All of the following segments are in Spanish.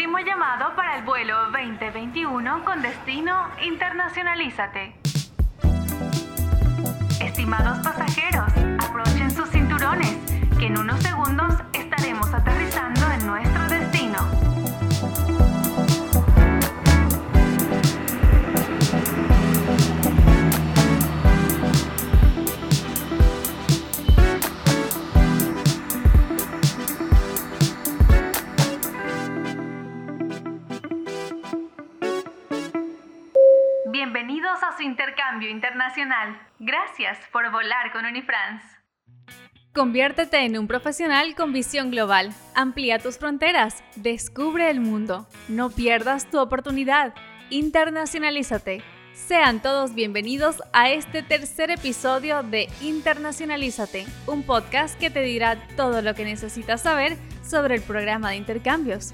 último llamado para el vuelo 2021 con destino Internacionalízate. Estimados pasajeros, aprochen sus cinturones, que en unos segundos internacional. Gracias por volar con Unifrance. Conviértete en un profesional con visión global. Amplía tus fronteras. Descubre el mundo. No pierdas tu oportunidad. Internacionalízate. Sean todos bienvenidos a este tercer episodio de Internacionalízate, un podcast que te dirá todo lo que necesitas saber sobre el programa de intercambios.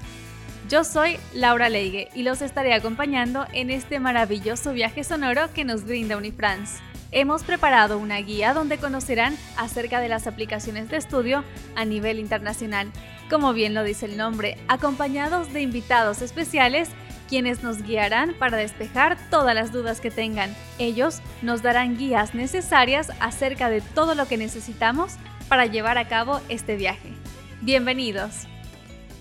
Yo soy Laura Leigue y los estaré acompañando en este maravilloso viaje sonoro que nos brinda Unifrance. Hemos preparado una guía donde conocerán acerca de las aplicaciones de estudio a nivel internacional, como bien lo dice el nombre, acompañados de invitados especiales quienes nos guiarán para despejar todas las dudas que tengan. Ellos nos darán guías necesarias acerca de todo lo que necesitamos para llevar a cabo este viaje. Bienvenidos.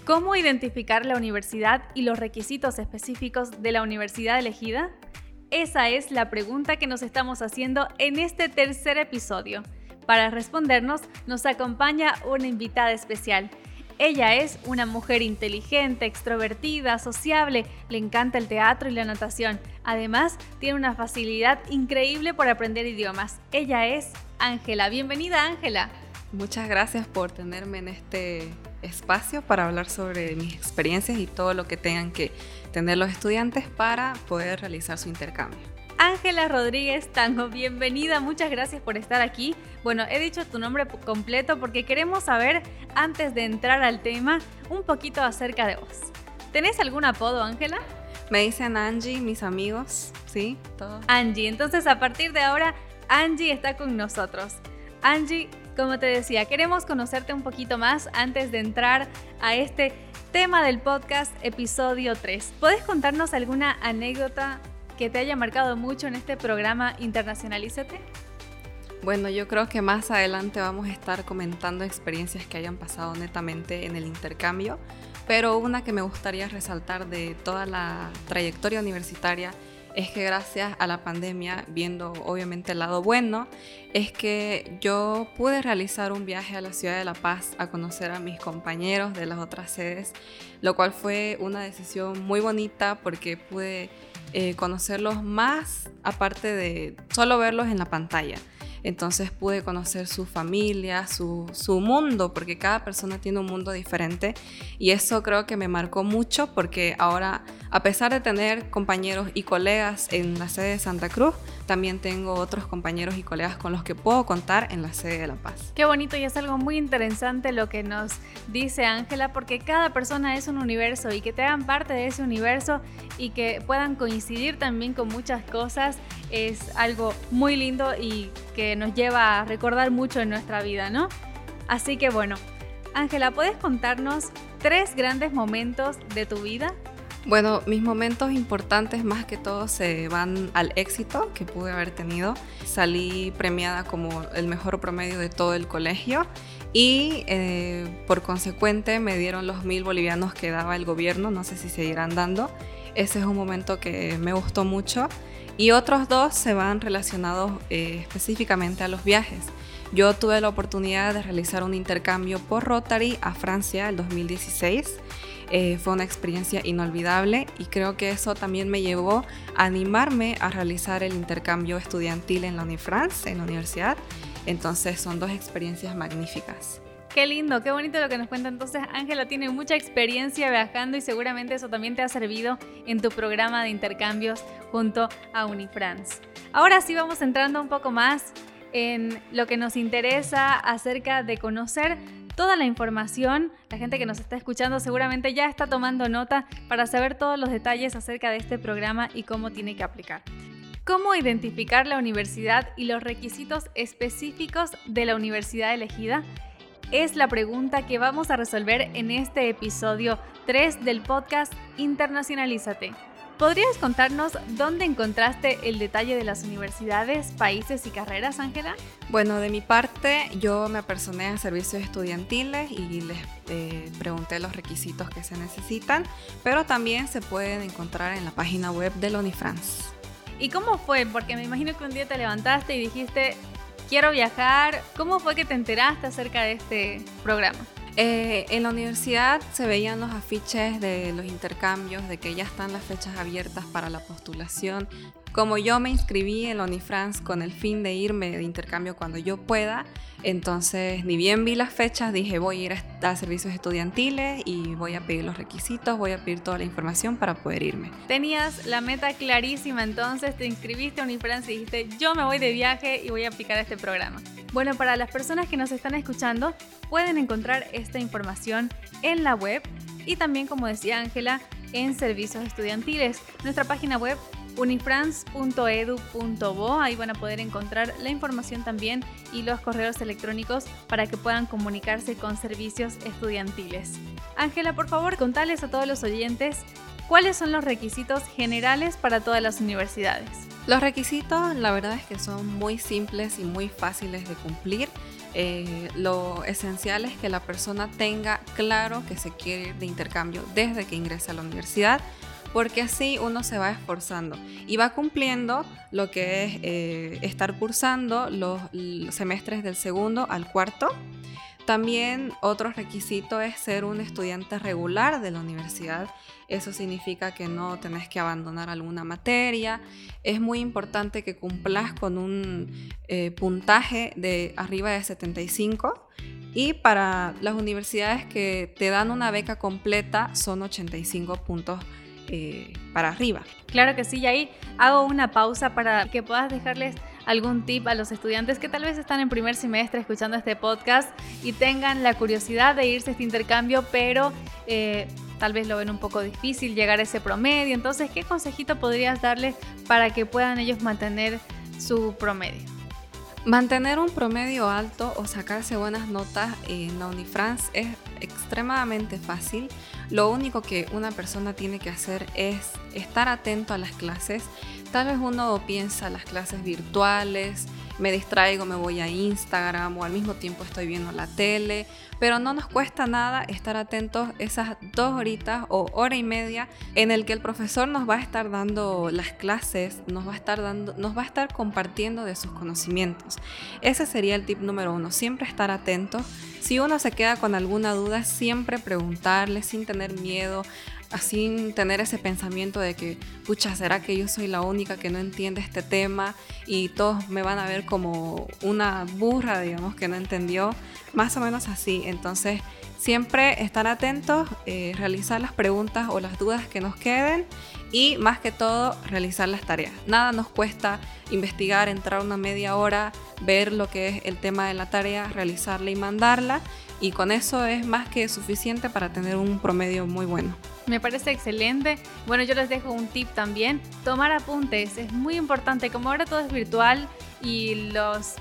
¿Cómo identificar la universidad y los requisitos específicos de la universidad elegida? Esa es la pregunta que nos estamos haciendo en este tercer episodio. Para respondernos nos acompaña una invitada especial. Ella es una mujer inteligente, extrovertida, sociable, le encanta el teatro y la natación. Además, tiene una facilidad increíble por aprender idiomas. Ella es Ángela. Bienvenida, Ángela. Muchas gracias por tenerme en este espacio para hablar sobre mis experiencias y todo lo que tengan que tener los estudiantes para poder realizar su intercambio. Ángela Rodríguez Tango, bienvenida, muchas gracias por estar aquí. Bueno, he dicho tu nombre completo porque queremos saber, antes de entrar al tema, un poquito acerca de vos. ¿Tenés algún apodo, Ángela? Me dicen Angie, mis amigos, ¿sí? Todo. Angie, entonces a partir de ahora, Angie está con nosotros. Angie, como te decía, queremos conocerte un poquito más antes de entrar a este tema del podcast, episodio 3. ¿Puedes contarnos alguna anécdota que te haya marcado mucho en este programa Internacionalízate? Bueno, yo creo que más adelante vamos a estar comentando experiencias que hayan pasado netamente en el intercambio, pero una que me gustaría resaltar de toda la trayectoria universitaria es que gracias a la pandemia, viendo obviamente el lado bueno, es que yo pude realizar un viaje a la ciudad de La Paz a conocer a mis compañeros de las otras sedes, lo cual fue una decisión muy bonita porque pude eh, conocerlos más aparte de solo verlos en la pantalla. Entonces pude conocer su familia, su, su, mundo, porque cada persona tiene un mundo diferente. Y eso creo que me marcó mucho porque ahora, a pesar de tener compañeros y colegas en la sede de Santa Cruz, también tengo otros compañeros y colegas con los que puedo contar en la sede de La Paz. Qué bonito y es algo muy interesante lo que nos dice Ángela, porque cada persona es un universo y que te hagan parte de ese universo y que puedan coincidir también con muchas cosas es algo muy lindo y que nos lleva a recordar mucho en nuestra vida, ¿no? Así que bueno, Ángela, ¿puedes contarnos tres grandes momentos de tu vida bueno, mis momentos importantes más que todo se van al éxito que pude haber tenido. Salí premiada como el mejor promedio de todo el colegio y eh, por consecuente me dieron los mil bolivianos que daba el gobierno, no sé si seguirán dando. Ese es un momento que me gustó mucho. Y otros dos se van relacionados eh, específicamente a los viajes. Yo tuve la oportunidad de realizar un intercambio por Rotary a Francia el 2016 eh, fue una experiencia inolvidable y creo que eso también me llevó a animarme a realizar el intercambio estudiantil en la Unifrance, en la universidad. Entonces son dos experiencias magníficas. Qué lindo, qué bonito lo que nos cuenta. Entonces, Ángela tiene mucha experiencia viajando y seguramente eso también te ha servido en tu programa de intercambios junto a Unifrance. Ahora sí vamos entrando un poco más en lo que nos interesa acerca de conocer toda la información. La gente que nos está escuchando seguramente ya está tomando nota para saber todos los detalles acerca de este programa y cómo tiene que aplicar. ¿Cómo identificar la universidad y los requisitos específicos de la universidad elegida? Es la pregunta que vamos a resolver en este episodio 3 del podcast Internacionalízate. ¿Podrías contarnos dónde encontraste el detalle de las universidades, países y carreras, Ángela? Bueno, de mi parte, yo me apersoné a servicios estudiantiles y les eh, pregunté los requisitos que se necesitan, pero también se pueden encontrar en la página web de la Unifrance. ¿Y cómo fue? Porque me imagino que un día te levantaste y dijiste, quiero viajar. ¿Cómo fue que te enteraste acerca de este programa? Eh, en la universidad se veían los afiches de los intercambios, de que ya están las fechas abiertas para la postulación. Como yo me inscribí en la Unifrance con el fin de irme de intercambio cuando yo pueda, entonces, ni bien vi las fechas, dije voy a ir a, servicios estudiantiles y voy a pedir los requisitos, voy a pedir toda la información para poder irme. Tenías la meta clarísima, entonces te inscribiste a Unifrance y dijiste yo me voy de viaje y voy a aplicar este programa. Bueno, para las personas que nos están escuchando, pueden encontrar esta información en la web y también, como decía Ángela, en servicios estudiantiles. Nuestra página web unifrance.edu.bo. Ahí van a poder encontrar la información también y los correos electrónicos para que puedan comunicarse con servicios estudiantiles. Ángela, por favor, contales a todos los oyentes cuáles son los requisitos generales para todas las universidades. Los requisitos, la verdad es que son muy simples y muy fáciles de cumplir. Eh, lo esencial es que la persona tenga claro que se quiere ir de intercambio desde que ingresa a la universidad porque así uno se va esforzando y va cumpliendo lo que es eh, estar cursando los, semestres del segundo al cuarto. También otro requisito es ser un estudiante regular de la universidad. Eso significa que no tenés que abandonar alguna materia. Es muy importante que cumplas con un eh, puntaje de arriba de 75 y para las universidades que te dan una beca completa son 85 puntos eh, para arriba. Claro que sí, y ahí hago una pausa para que puedas dejarles algún tip a los estudiantes que tal vez están en primer semestre escuchando este podcast y tengan la curiosidad de irse a este intercambio, pero eh, tal vez lo ven un poco difícil llegar a ese promedio. Entonces, ¿qué consejito podrías darles para que puedan ellos mantener su promedio? Mantener un promedio alto o sacarse buenas notas en la Unifrance es extremadamente fácil. Lo único que una persona tiene que hacer es estar atento a las clases. Tal vez uno piensa las clases virtuales, me distraigo, me voy a Instagram o al mismo tiempo estoy viendo la tele, pero no nos cuesta nada estar atentos esas dos horitas o hora y media en el que el profesor nos va a estar dando las clases, nos va a estar dando, nos va a estar compartiendo de sus conocimientos. Ese sería el tip número uno, siempre estar atento. Si uno se queda con alguna duda, siempre preguntarle sin tener miedo sin tener ese pensamiento de que, pucha, ¿será que yo soy la única que no entiende este tema y todos me van a ver como una burra, digamos, que no entendió? Más o menos así. Entonces, siempre estar atentos, eh, realizar las preguntas o las dudas que nos queden y más que todo realizar las tareas. Nada nos cuesta investigar, entrar una media hora, ver lo que es el tema de la tarea, realizarla y mandarla y con eso es más que suficiente para tener un promedio muy bueno. Me parece excelente. Bueno, yo les dejo un tip también. Tomar apuntes es muy importante. Como ahora todo es virtual y los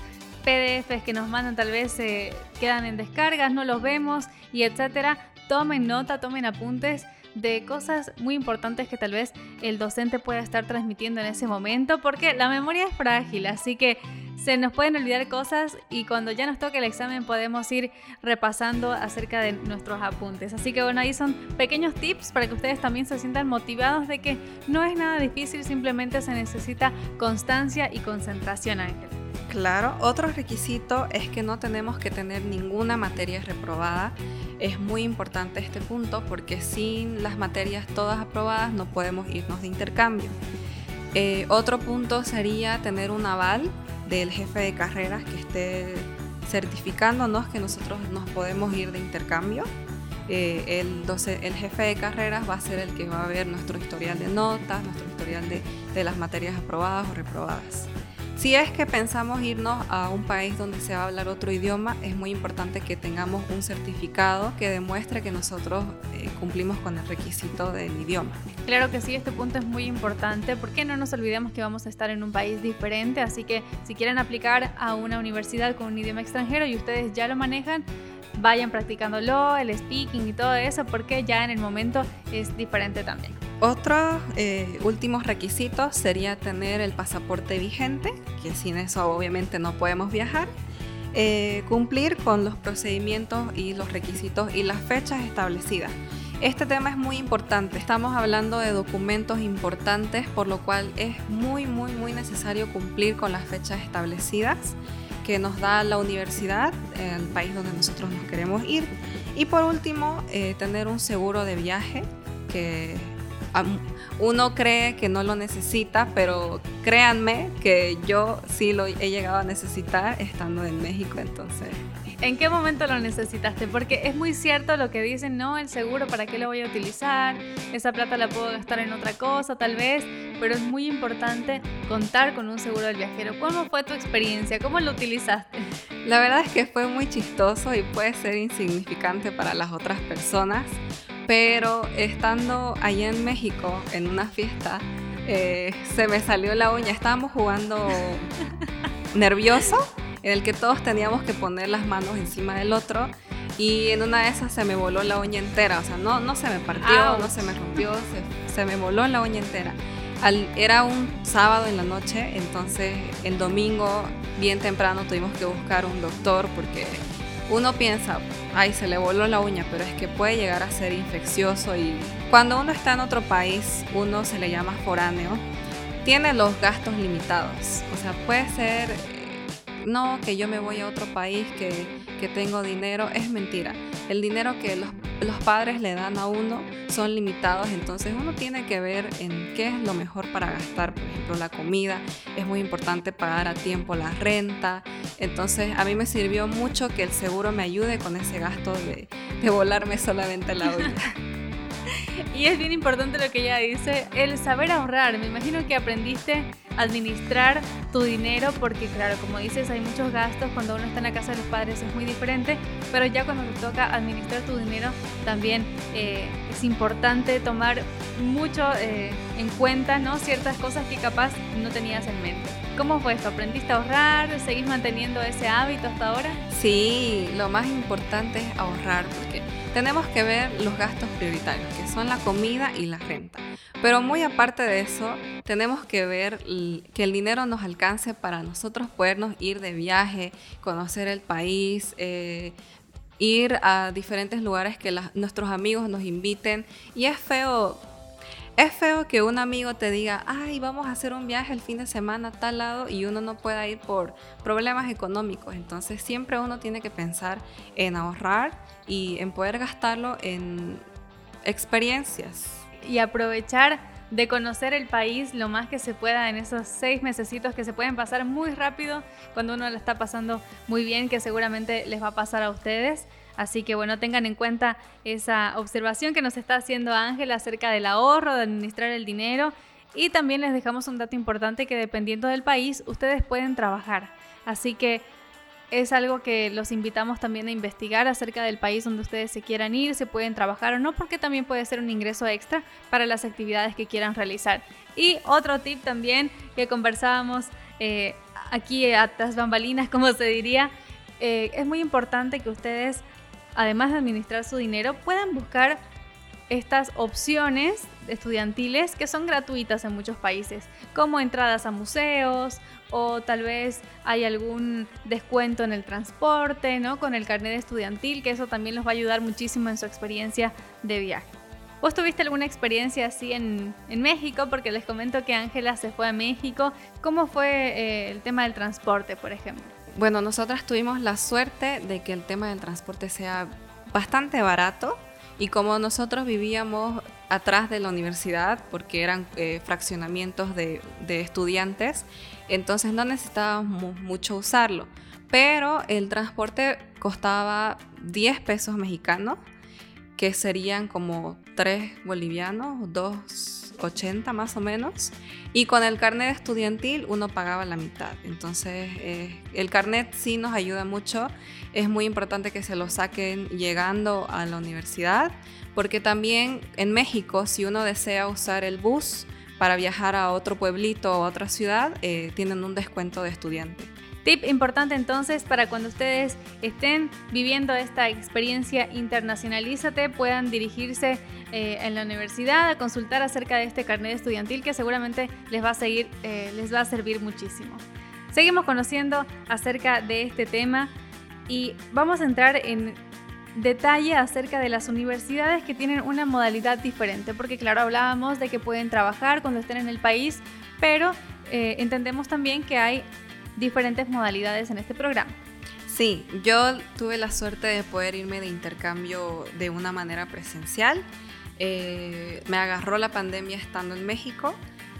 PDFs que nos mandan tal vez se quedan en descargas, no los vemos y etcétera. Tomen nota, tomen apuntes de cosas muy importantes que tal vez el docente pueda estar transmitiendo en ese momento, porque la memoria es frágil, así que se nos pueden olvidar cosas y cuando ya nos toque el examen podemos ir repasando acerca de nuestros apuntes. Así que bueno, ahí son pequeños tips para que ustedes también se sientan motivados de que no es nada difícil, simplemente se necesita constancia y concentración, Ángel. Claro, otro requisito es que no tenemos que tener ninguna materia reprobada. Es muy importante este punto porque sin las materias todas aprobadas no podemos irnos de intercambio. Eh, otro punto sería tener un aval del jefe de carreras que esté certificándonos que nosotros nos podemos ir de intercambio. Eh, el, jefe de carreras va a ser el que va a ver nuestro historial de notas, nuestro historial de las materias aprobadas o reprobadas. Si es que pensamos irnos a un país donde se va a hablar otro idioma, es muy importante que tengamos un certificado que demuestre que nosotros eh, cumplimos con el requisito del idioma. Claro que sí, este punto es muy importante porque no nos olvidemos que vamos a estar en un país diferente, así que si quieren aplicar a una universidad con un idioma extranjero y ustedes ya lo manejan, vayan practicándolo, el speaking y todo eso, porque ya en el momento es diferente también. Otros eh, últimos requisitos sería tener el pasaporte vigente, que sin eso obviamente no podemos viajar. Eh, cumplir con los procedimientos y los requisitos y las fechas establecidas. Este tema es muy importante. Estamos hablando de documentos importantes, por lo cual es muy, muy, muy necesario cumplir con las fechas establecidas que nos da la universidad, el país donde nosotros nos queremos ir. Y por último, eh, tener un seguro de viaje que uno cree que no lo necesita, pero créanme que yo sí lo he llegado a necesitar estando en México, entonces. ¿En qué momento lo necesitaste? Porque es muy cierto lo que dicen, no, el seguro, ¿para qué lo voy a utilizar? Esa plata la puedo gastar en otra cosa, tal vez, pero es muy importante contar con un seguro del viajero. ¿Cómo fue tu experiencia? ¿Cómo lo utilizaste? La verdad es que fue muy chistoso y puede ser insignificante para las otras personas, pero estando allá en México en una fiesta, eh, se me salió la uña. Estábamos jugando nervioso, en el que todos teníamos que poner las manos encima del otro. Y en una de esas se me voló la uña entera. O sea, no, no se me partió, no se me rompió, se, me voló la uña entera. era un sábado en la noche, entonces el domingo, bien temprano, tuvimos que buscar un doctor porque uno piensa, ay, se le voló la uña, pero es que puede llegar a ser infeccioso y cuando uno está en otro país, uno se le llama foráneo, tiene los gastos limitados. O sea, puede ser, no, que yo me voy a otro país, que, que tengo dinero, es mentira. El dinero que los los padres le dan a uno son limitados, entonces uno tiene que ver en qué es lo mejor para gastar, por ejemplo la comida, es muy importante pagar a tiempo la renta, entonces a mí me sirvió mucho que el seguro me ayude con ese gasto de, de volarme solamente la olla. Y es bien importante lo que ella dice, el saber ahorrar, me imagino que aprendiste administrar tu dinero porque claro, como dices, hay muchos gastos cuando uno está en la casa de los padres es muy diferente, pero ya cuando te toca administrar tu dinero también eh, es importante tomar mucho eh, en cuenta ¿no? ciertas cosas que capaz no tenías en mente. ¿Cómo fue esto? ¿Aprendiste a ahorrar? ¿Seguís manteniendo ese hábito hasta ahora? Sí, lo más importante es ahorrar porque tenemos que ver los gastos prioritarios, que son la comida y la renta. Pero muy aparte de eso, tenemos que ver que el dinero nos alcance para nosotros podernos ir de viaje, conocer el país, eh, ir a diferentes lugares que nuestros amigos nos inviten. Y es feo, es feo que un amigo te diga, ay, vamos a hacer un viaje el fin de semana a tal lado y uno no pueda ir por problemas económicos. Entonces siempre uno tiene que pensar en ahorrar y en poder gastarlo en experiencias. Y aprovechar de conocer el país lo más que se pueda en esos seis mesecitos que se pueden pasar muy rápido cuando uno lo está pasando muy bien, que seguramente les va a pasar a ustedes. Así que bueno, tengan en cuenta esa observación que nos está haciendo Ángel acerca del ahorro, de administrar el dinero. Y también les dejamos un dato importante que dependiendo del país, ustedes pueden trabajar. Así que es algo que los invitamos también a investigar acerca del país donde ustedes se quieran ir, se pueden trabajar o no, porque también puede ser un ingreso extra para las actividades que quieran realizar. Y otro tip también que conversábamos eh, aquí a tras bambalinas, como se diría, eh, es muy importante que ustedes, además de administrar su dinero, puedan buscar estas opciones estudiantiles que son gratuitas en muchos países, como entradas a museos o tal vez hay algún descuento en el transporte, ¿no? Con el carnet estudiantil, que eso también los va a ayudar muchísimo en su experiencia de viaje. ¿Vos tuviste alguna experiencia así en, México? Porque les comento que Ángela se fue a México. ¿Cómo fue eh, el tema del transporte, por ejemplo? Bueno, nosotras tuvimos la suerte de que el tema del transporte sea bastante barato y como nosotros vivíamos atrás de la universidad, porque eran eh, fraccionamientos de, estudiantes, entonces no necesitábamos mucho usarlo. Pero el transporte costaba 10 pesos mexicanos, que serían como 3 bolivianos, 2,80 más o menos. Y con el carnet estudiantil uno pagaba la mitad. Entonces eh, el carnet sí nos ayuda mucho es muy importante que se lo saquen llegando a la universidad, porque también en México, si uno desea usar el bus para viajar a otro pueblito o a otra ciudad, eh, tienen un descuento de estudiante. Tip importante entonces para cuando ustedes estén viviendo esta experiencia internacionalízate, puedan dirigirse eh, en la universidad a consultar acerca de este carnet estudiantil que seguramente les va a seguir, eh, les va a servir muchísimo. Seguimos conociendo acerca de este tema y vamos a entrar en detalle acerca de las universidades que tienen una modalidad diferente, porque claro, hablábamos de que pueden trabajar cuando estén en el país, pero eh, entendemos también que hay diferentes modalidades en este programa. Sí, yo tuve la suerte de poder irme de intercambio de una manera presencial. Eh, me agarró la pandemia estando en México,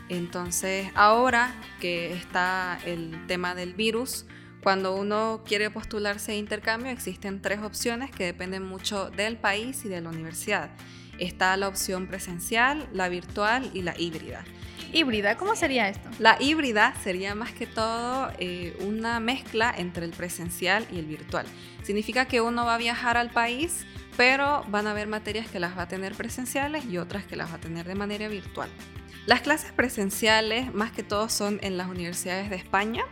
entonces ahora que está el tema del virus, cuando uno quiere postularse a intercambio existen tres opciones que dependen mucho del país y de la universidad. Está la opción presencial, la virtual y la híbrida. Híbrida, ¿cómo sería esto? La híbrida sería más que todo eh, una mezcla entre el presencial y el virtual. Significa que uno va a viajar al país, pero van a haber materias que las va a tener presenciales y otras que las va a tener de manera virtual. Las clases presenciales más que todo son en las universidades de España,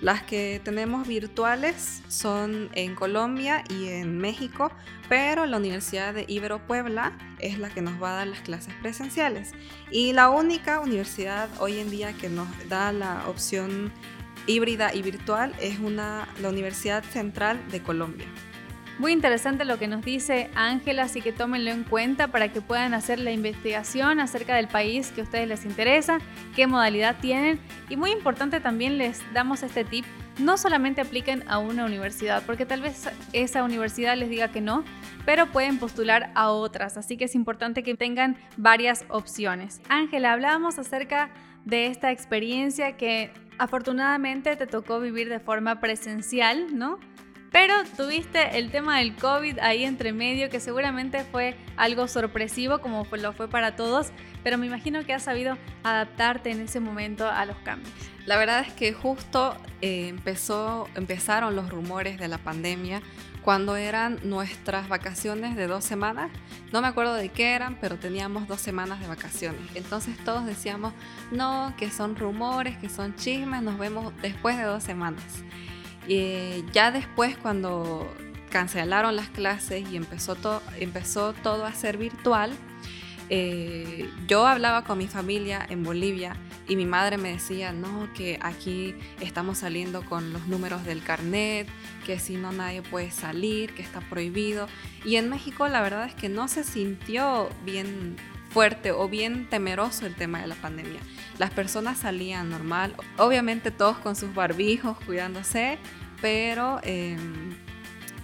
las que tenemos virtuales son en Colombia y en México, pero la Universidad de Ibero Puebla es la que nos va a dar las clases presenciales. Y la única universidad hoy en día que nos da la opción híbrida y virtual es una, la Universidad Central de Colombia. Muy interesante lo que nos dice Ángela, así que tómenlo en cuenta para que puedan hacer la investigación acerca del país que a ustedes les interesa, qué modalidad tienen y muy importante también les damos este tip, no solamente apliquen a una universidad, porque tal vez esa universidad les diga que no, pero pueden postular a otras, así que es importante que tengan varias opciones. Ángela, hablábamos acerca de esta experiencia que afortunadamente te tocó vivir de forma presencial, ¿no? Pero tuviste el tema del COVID ahí entre medio, que seguramente fue algo sorpresivo, como lo fue para todos, pero me imagino que has sabido adaptarte en ese momento a los cambios. La verdad es que justo eh, empezaron los rumores de la pandemia cuando eran nuestras vacaciones de dos semanas. No me acuerdo de qué eran, pero teníamos dos semanas de vacaciones. Entonces todos decíamos, no, que son rumores, que son chismes, nos vemos después de dos semanas. Y ya después cuando cancelaron las clases y empezó, empezó todo a ser virtual, eh, yo hablaba con mi familia en Bolivia y mi madre me decía, no, que aquí estamos saliendo con los números del carnet, que si no nadie puede salir, que está prohibido. Y en México la verdad es que no se sintió bien fuerte o bien temeroso el tema de la pandemia. Las personas salían normal, obviamente todos con sus barbijos, cuidándose, pero em,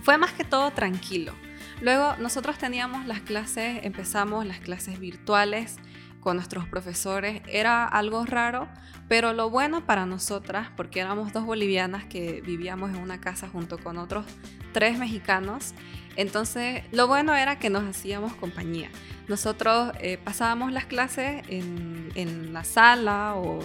fue más que todo tranquilo. Luego nosotros teníamos las clases, empezamos las clases virtuales con nuestros profesores. Era algo raro, pero lo bueno para nosotras, porque éramos dos bolivianas que vivíamos en una casa junto con otros tres mexicanos, entonces lo bueno era que nos hacíamos compañía. Nosotros eh, pasábamos las clases en, la sala o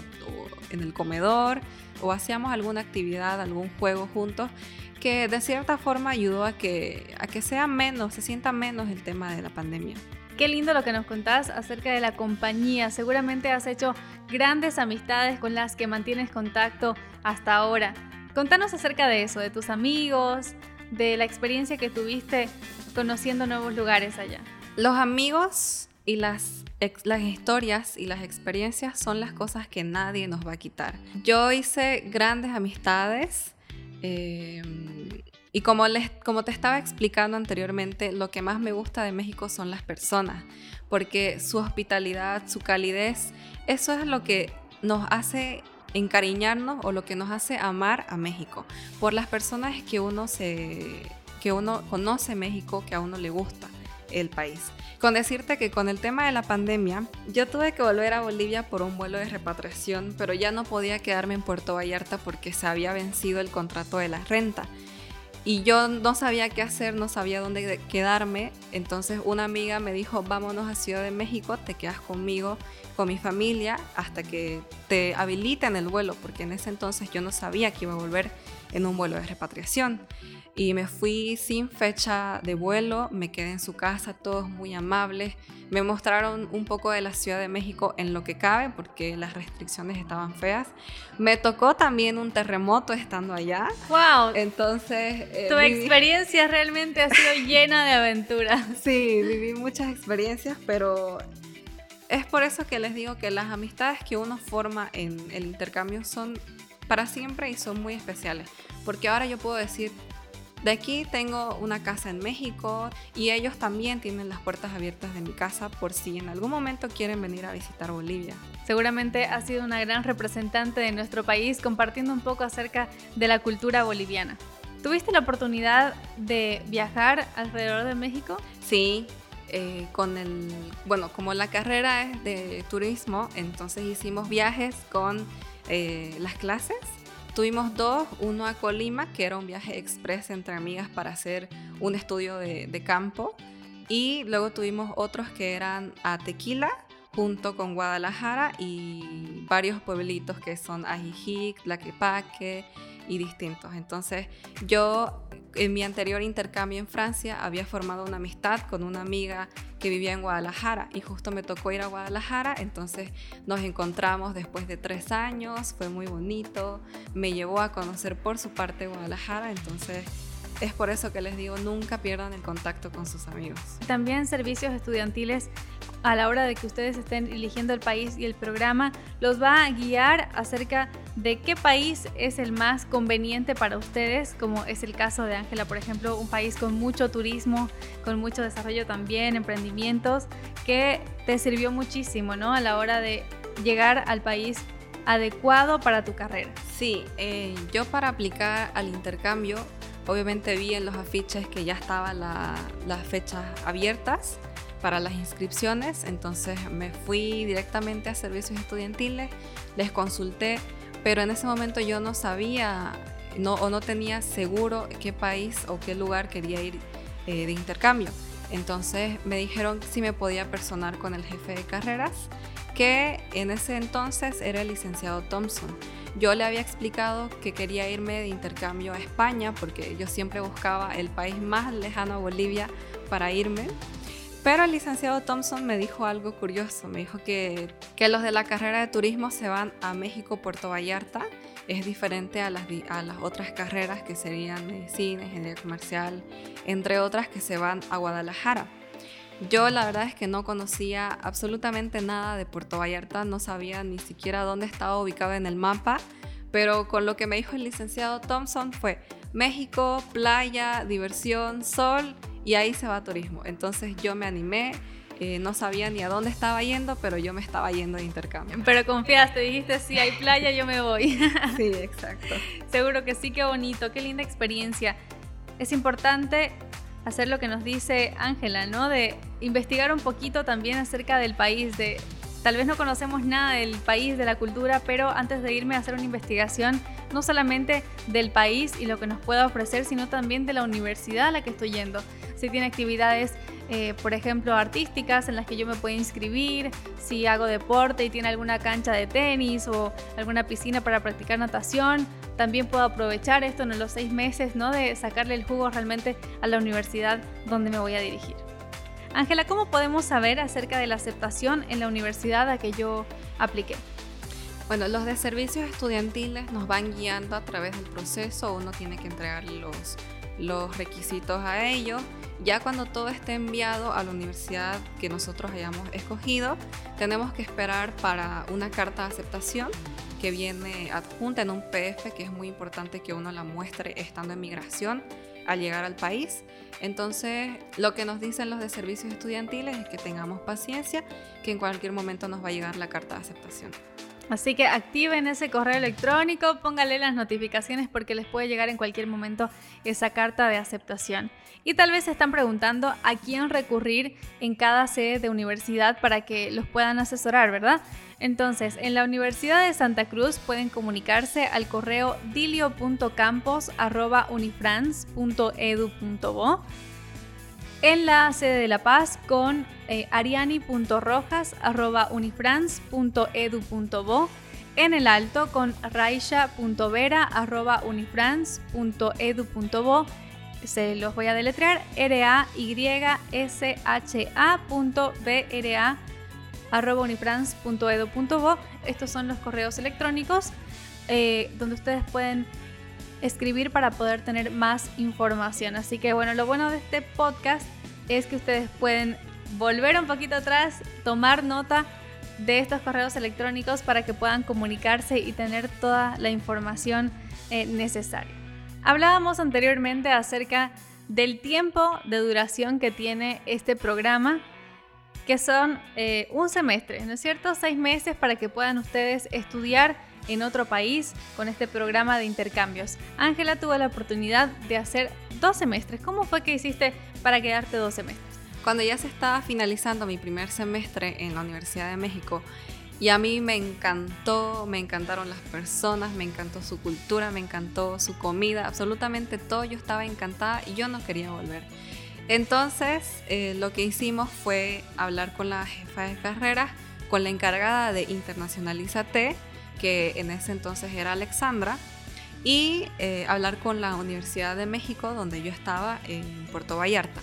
en el comedor o hacíamos alguna actividad, algún juego juntos que de cierta forma ayudó a que, a que sea menos, se sienta menos el tema de la pandemia. Qué lindo lo que nos contás acerca de la compañía. Seguramente has hecho grandes amistades con las que mantienes contacto hasta ahora. Contanos acerca de eso, de tus amigos, de la experiencia que tuviste conociendo nuevos lugares allá. Los amigos y las, historias y las experiencias son las cosas que nadie nos va a quitar. Yo hice grandes amistades. Eh, y como, les, como te estaba explicando anteriormente, lo que más me gusta de México son las personas, porque su hospitalidad, su calidez, eso es lo que nos hace encariñarnos o lo que nos hace amar a México, por las personas que uno, se, que uno conoce México, que a uno le gusta el país. Con decirte que con el tema de la pandemia, yo tuve que volver a Bolivia por un vuelo de repatriación, pero ya no podía quedarme en Puerto Vallarta porque se había vencido el contrato de la renta. Y yo no sabía qué hacer, no sabía dónde quedarme. Entonces una amiga me dijo, vámonos a Ciudad de México, te quedas conmigo, con mi familia, hasta que te habiliten el vuelo, porque en ese entonces yo no sabía que iba a volver en un vuelo de repatriación. Y me fui sin fecha de vuelo, me quedé en su casa, todos muy amables. Me mostraron un poco de la Ciudad de México en lo que cabe, porque las restricciones estaban feas. Me tocó también un terremoto estando allá. ¡Wow! Entonces... Eh, tu experiencia realmente ha sido llena de aventuras. Sí, viví muchas experiencias, pero es por eso que les digo que las amistades que uno forma en el intercambio son para siempre y son muy especiales. Porque ahora yo puedo decir, de aquí tengo una casa en México y ellos también tienen las puertas abiertas de mi casa por si en algún momento quieren venir a visitar Bolivia. Seguramente ha sido una gran representante de nuestro país compartiendo un poco acerca de la cultura boliviana. ¿Tuviste la oportunidad de viajar alrededor de México? Sí, eh, con el, bueno, como la carrera es de turismo, entonces hicimos viajes con eh, las clases. Tuvimos dos, uno a Colima, que era un viaje express entre amigas para hacer un estudio de, de campo, y luego tuvimos otros que eran a Tequila, junto con Guadalajara y varios pueblitos que son Ajijic, Tlaquepaque y distintos. Entonces yo en mi anterior intercambio en Francia había formado una amistad con una amiga que vivía en Guadalajara y justo me tocó ir a Guadalajara, entonces nos encontramos después de tres años, fue muy bonito, me llevó a conocer por su parte Guadalajara, entonces es por eso que les digo, nunca pierdan el contacto con sus amigos. También servicios estudiantiles a la hora de que ustedes estén eligiendo el país y el programa, los va a guiar acerca de qué país es el más conveniente para ustedes, como es el caso de Ángela, por ejemplo, un país con mucho turismo, con mucho desarrollo también, emprendimientos, que te sirvió muchísimo, ¿no? A la hora de llegar al país adecuado para tu carrera. Sí, eh, yo para aplicar al intercambio Obviamente vi en los afiches que ya estaban las fechas abiertas para las inscripciones, entonces me fui directamente a servicios estudiantiles, les consulté, pero en ese momento yo no sabía no, o no tenía seguro qué país o qué lugar quería ir eh, de intercambio. Entonces me dijeron si me podía personar con el jefe de carreras, que en ese entonces era el licenciado Thompson. Yo le había explicado que quería irme de intercambio a España porque yo siempre buscaba el país más lejano a Bolivia para irme. Pero el licenciado Thompson me dijo algo curioso. Me dijo que, que los de la carrera de turismo se van a México, Puerto Vallarta. Es diferente a las, a las otras carreras que serían medicina, ingeniería comercial, entre otras que se van a Guadalajara. Yo la verdad es que no conocía absolutamente nada de Puerto Vallarta, no sabía ni siquiera dónde estaba ubicado en el mapa, pero con lo que me dijo el licenciado Thompson fue México, playa, diversión, sol y ahí se va turismo. Entonces yo me animé, eh, no sabía ni a dónde estaba yendo, pero yo me estaba yendo de intercambio. Pero confiaste, dijiste, si hay playa, yo me voy. sí, exacto. Seguro que sí, qué bonito, qué linda experiencia. Es importante hacer lo que nos dice Ángela, ¿no? De investigar un poquito también acerca del país, de tal vez no conocemos nada del país, de la cultura, pero antes de irme a hacer una investigación, no solamente del país y lo que nos pueda ofrecer, sino también de la universidad a la que estoy yendo. Si tiene actividades, eh, por ejemplo, artísticas en las que yo me puedo inscribir, si hago deporte y tiene alguna cancha de tenis o alguna piscina para practicar natación, también puedo aprovechar esto en los seis meses, ¿no? De sacarle el jugo realmente a la universidad donde me voy a dirigir. Ángela, ¿cómo podemos saber acerca de la aceptación en la universidad a que yo apliqué? Bueno, los de servicios estudiantiles nos van guiando a través del proceso, uno tiene que entregar los, los requisitos a ellos. Ya cuando todo esté enviado a la universidad que nosotros hayamos escogido, tenemos que esperar para una carta de aceptación que viene adjunta en un PDF que es muy importante que uno la muestre estando en migración al llegar al país. Entonces, lo que nos dicen los de servicios estudiantiles es que tengamos paciencia, que en cualquier momento nos va a llegar la carta de aceptación. Así que activen ese correo electrónico, póngale las notificaciones porque les puede llegar en cualquier momento esa carta de aceptación. Y tal vez se están preguntando a quién recurrir en cada sede de universidad para que los puedan asesorar, ¿verdad? Entonces, en la Universidad de Santa Cruz pueden comunicarse al correo dilio.campos.unifrance.edu.bo en la sede de La Paz con eh, en el alto con raisha.vera.unifrance.edu.bo. Se los voy a deletrear, r a y s h unifrance.edu.bo. Estos son los correos electrónicos eh, donde ustedes pueden escribir para poder tener más información. Así que bueno, lo bueno de este podcast es que ustedes pueden volver un poquito atrás, tomar nota de estos correos electrónicos para que puedan comunicarse y tener toda la información eh, necesaria. Hablábamos anteriormente acerca del tiempo de duración que tiene este programa, que son eh, un semestre, ¿no es cierto? Seis meses para que puedan ustedes estudiar en otro país con este programa de intercambios. Ángela tuvo la oportunidad de hacer dos semestres. ¿Cómo fue que hiciste para quedarte dos semestres? Cuando ya se estaba finalizando mi primer semestre en la Universidad de México, y a mí me encantó, me encantaron las personas, me encantó su cultura, me encantó su comida, absolutamente todo. Yo estaba encantada y yo no quería volver. Entonces, eh, lo que hicimos fue hablar con la jefa de carrera, con la encargada de Internacionalízate, que en ese entonces era Alexandra, y eh, hablar con la Universidad de México, donde yo estaba en Puerto Vallarta.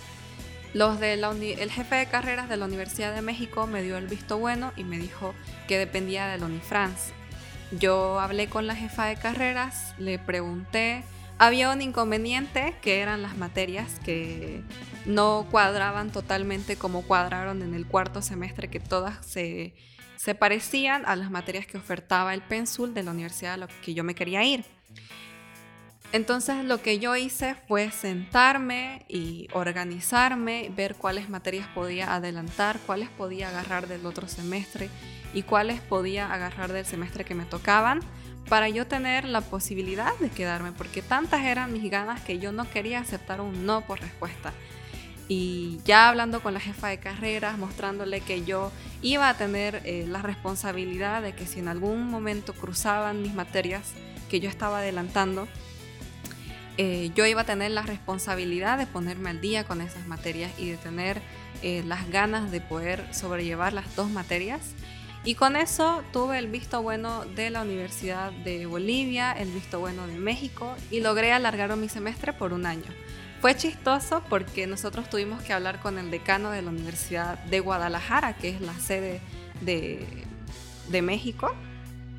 Los de el jefe de carreras de la Universidad de México me dio el visto bueno y me dijo que dependía de la Unifrance. Yo hablé con la jefa de carreras, le pregunté, había un inconveniente que eran las materias que no cuadraban totalmente como cuadraron en el cuarto semestre, que todas se, se parecían a las materias que ofertaba el Pensul de la universidad a la que yo me quería ir. Entonces lo que yo hice fue sentarme y organizarme, ver cuáles materias podía adelantar, cuáles podía agarrar del otro semestre y cuáles podía agarrar del semestre que me tocaban para yo tener la posibilidad de quedarme, porque tantas eran mis ganas que yo no quería aceptar un no por respuesta. Y ya hablando con la jefa de carreras, mostrándole que yo iba a tener eh, la responsabilidad de que si en algún momento cruzaban mis materias que yo estaba adelantando, eh, yo iba a tener la responsabilidad de ponerme al día con esas materias y de tener eh, las ganas de poder sobrellevar las dos materias. Y con eso tuve el visto bueno de la Universidad de Bolivia, el visto bueno de México y logré alargar mi semestre por un año. Fue chistoso porque nosotros tuvimos que hablar con el decano de la Universidad de Guadalajara, que es la sede de, de México,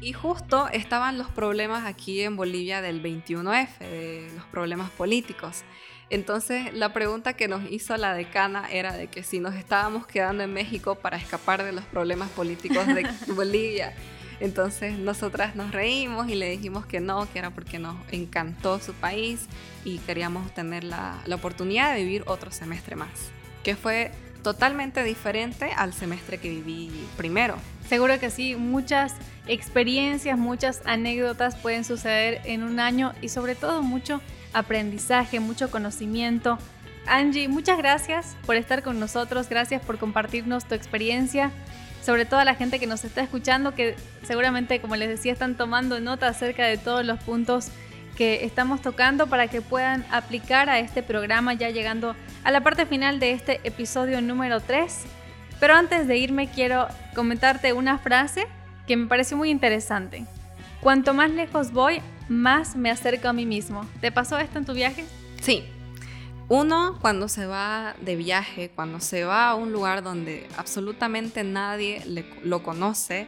y justo estaban los problemas aquí en Bolivia del 21F, de los problemas políticos. Entonces la pregunta que nos hizo la decana era de que si nos estábamos quedando en México para escapar de los problemas políticos de Bolivia. Entonces nosotras nos reímos y le dijimos que no, que era porque nos encantó su país y queríamos tener la, oportunidad de vivir otro semestre más, que fue totalmente diferente al semestre que viví primero. Seguro que sí, muchas experiencias, muchas anécdotas pueden suceder en un año y sobre todo mucho aprendizaje, mucho conocimiento. Angie, muchas gracias por estar con nosotros, gracias por compartirnos tu experiencia, sobre todo a la gente que nos está escuchando, que seguramente, como les decía, están tomando nota acerca de todos los puntos que estamos tocando para que puedan aplicar a este programa ya llegando a la parte final de este episodio número 3. Pero antes de irme quiero comentarte una frase que me pareció muy interesante. Cuanto más lejos voy, más me acerco a mí mismo. ¿Te pasó esto en tu viaje? Sí. Uno, cuando se va de viaje, cuando se va a un lugar donde absolutamente nadie lo conoce,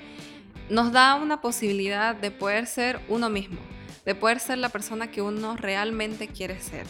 nos da una posibilidad de poder ser uno mismo de poder ser la persona que uno realmente quiere ser.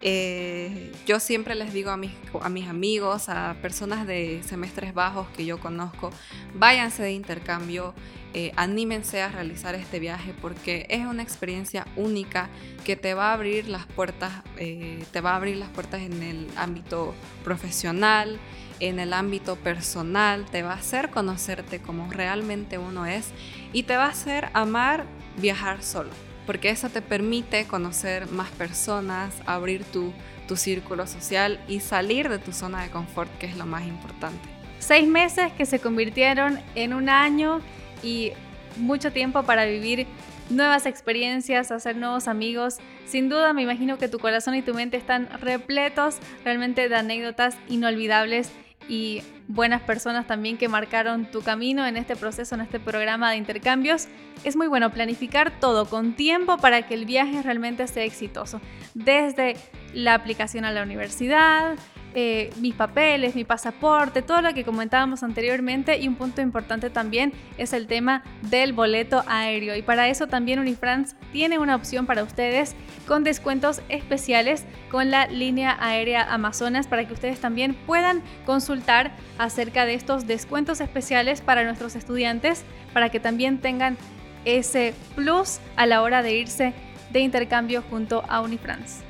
Eh, yo siempre les digo a mis, a mis amigos, a personas de semestres bajos que yo conozco, váyanse de intercambio, eh, anímense a realizar este viaje porque es una experiencia única que te va a abrir las puertas, eh, te va a abrir las puertas en el ámbito profesional, en el ámbito personal, te va a hacer conocerte como realmente uno es y te va a hacer amar viajar solo porque eso te permite conocer más personas, abrir tu, tu círculo social y salir de tu zona de confort, que es lo más importante. Seis meses que se convirtieron en un año y mucho tiempo para vivir nuevas experiencias, hacer nuevos amigos. Sin duda me imagino que tu corazón y tu mente están repletos realmente de anécdotas inolvidables y buenas personas también que marcaron tu camino en este proceso, en este programa de intercambios. Es muy bueno planificar todo con tiempo para que el viaje realmente sea exitoso. Desde la aplicación a la universidad, eh, mis papeles, mi pasaporte, todo lo que comentábamos anteriormente y un punto importante también es el tema del boleto aéreo y para eso también Unifrance tiene una opción para ustedes con descuentos especiales con la línea aérea Amazonas para que ustedes también puedan consultar acerca de estos descuentos especiales para nuestros estudiantes para que también tengan ese plus a la hora de irse de intercambio junto a Unifrance.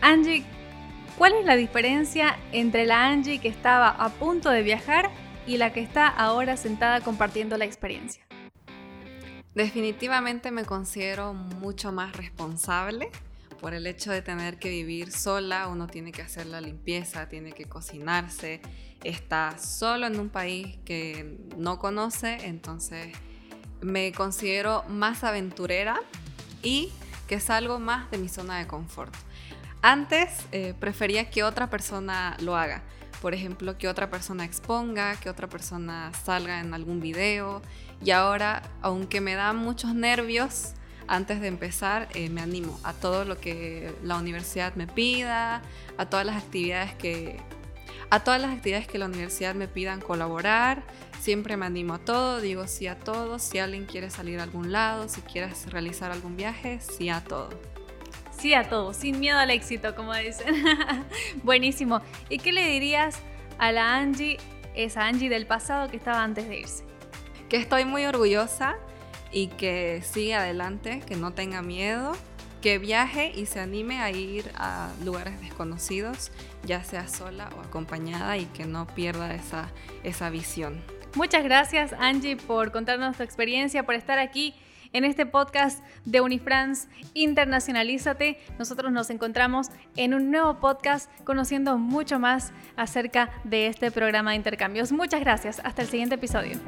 Angie, ¿Cuál es la diferencia entre la Angie que estaba a punto de viajar y la que está ahora sentada compartiendo la experiencia? Definitivamente me considero mucho más responsable por el hecho de tener que vivir sola, uno tiene que hacer la limpieza, tiene que cocinarse, está solo en un país que no conoce, entonces me considero más aventurera y que salgo más de mi zona de confort. Antes eh, prefería que otra persona lo haga. Por ejemplo, que otra persona exponga, que otra persona salga en algún video. Y ahora, aunque me da muchos nervios, antes de empezar, eh, me animo a todo lo que la universidad me pida, a todas las actividades que a todas las actividades que la universidad me pidan colaborar. Siempre me animo a todo, digo sí a todo. Si alguien quiere salir a algún lado, si quieres realizar algún viaje, sí a todo sí a todo, sin miedo al éxito, como dicen. Buenísimo. ¿Y qué le dirías a la Angie, esa Angie del pasado que estaba antes de irse? Que estoy muy orgullosa y que siga adelante, que no tenga miedo, que viaje y se anime a ir a lugares desconocidos, ya sea sola o acompañada y que no pierda esa, esa visión. Muchas gracias Angie por contarnos tu experiencia, por estar aquí en este podcast de Unifrance Internacionalízate. Nosotros nos encontramos en un nuevo podcast conociendo mucho más acerca de este programa de intercambios. Muchas gracias. Hasta el siguiente episodio.